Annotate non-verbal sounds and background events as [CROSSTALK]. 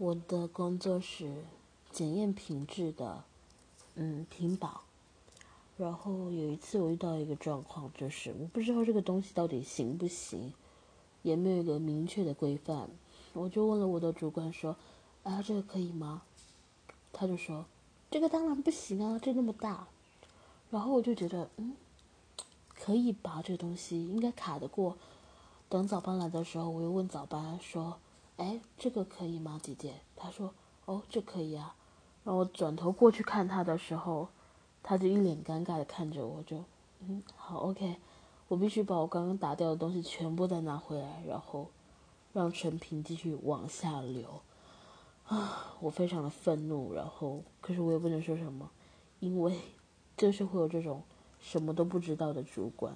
我的工作是检验品质的，嗯，屏保。然后有一次我遇到一个状况，就是我不知道这个东西到底行不行，也没有一个明确的规范。我就问了我的主管说：“啊，这个可以吗？”他就说：“这个当然不行啊，这那么大。”然后我就觉得，嗯，可以吧，这个东西应该卡得过。等早班来的时候，我又问早班说。哎，这个可以吗，姐姐？他说：“哦，这可以啊。”然后我转头过去看他的时候，他就一脸尴尬的看着我，就嗯，好，OK。我必须把我刚刚打掉的东西全部再拿回来，然后让陈平继续往下流。啊，我非常的愤怒，然后可是我也不能说什么，因为 [LAUGHS] 就是会有这种什么都不知道的主管。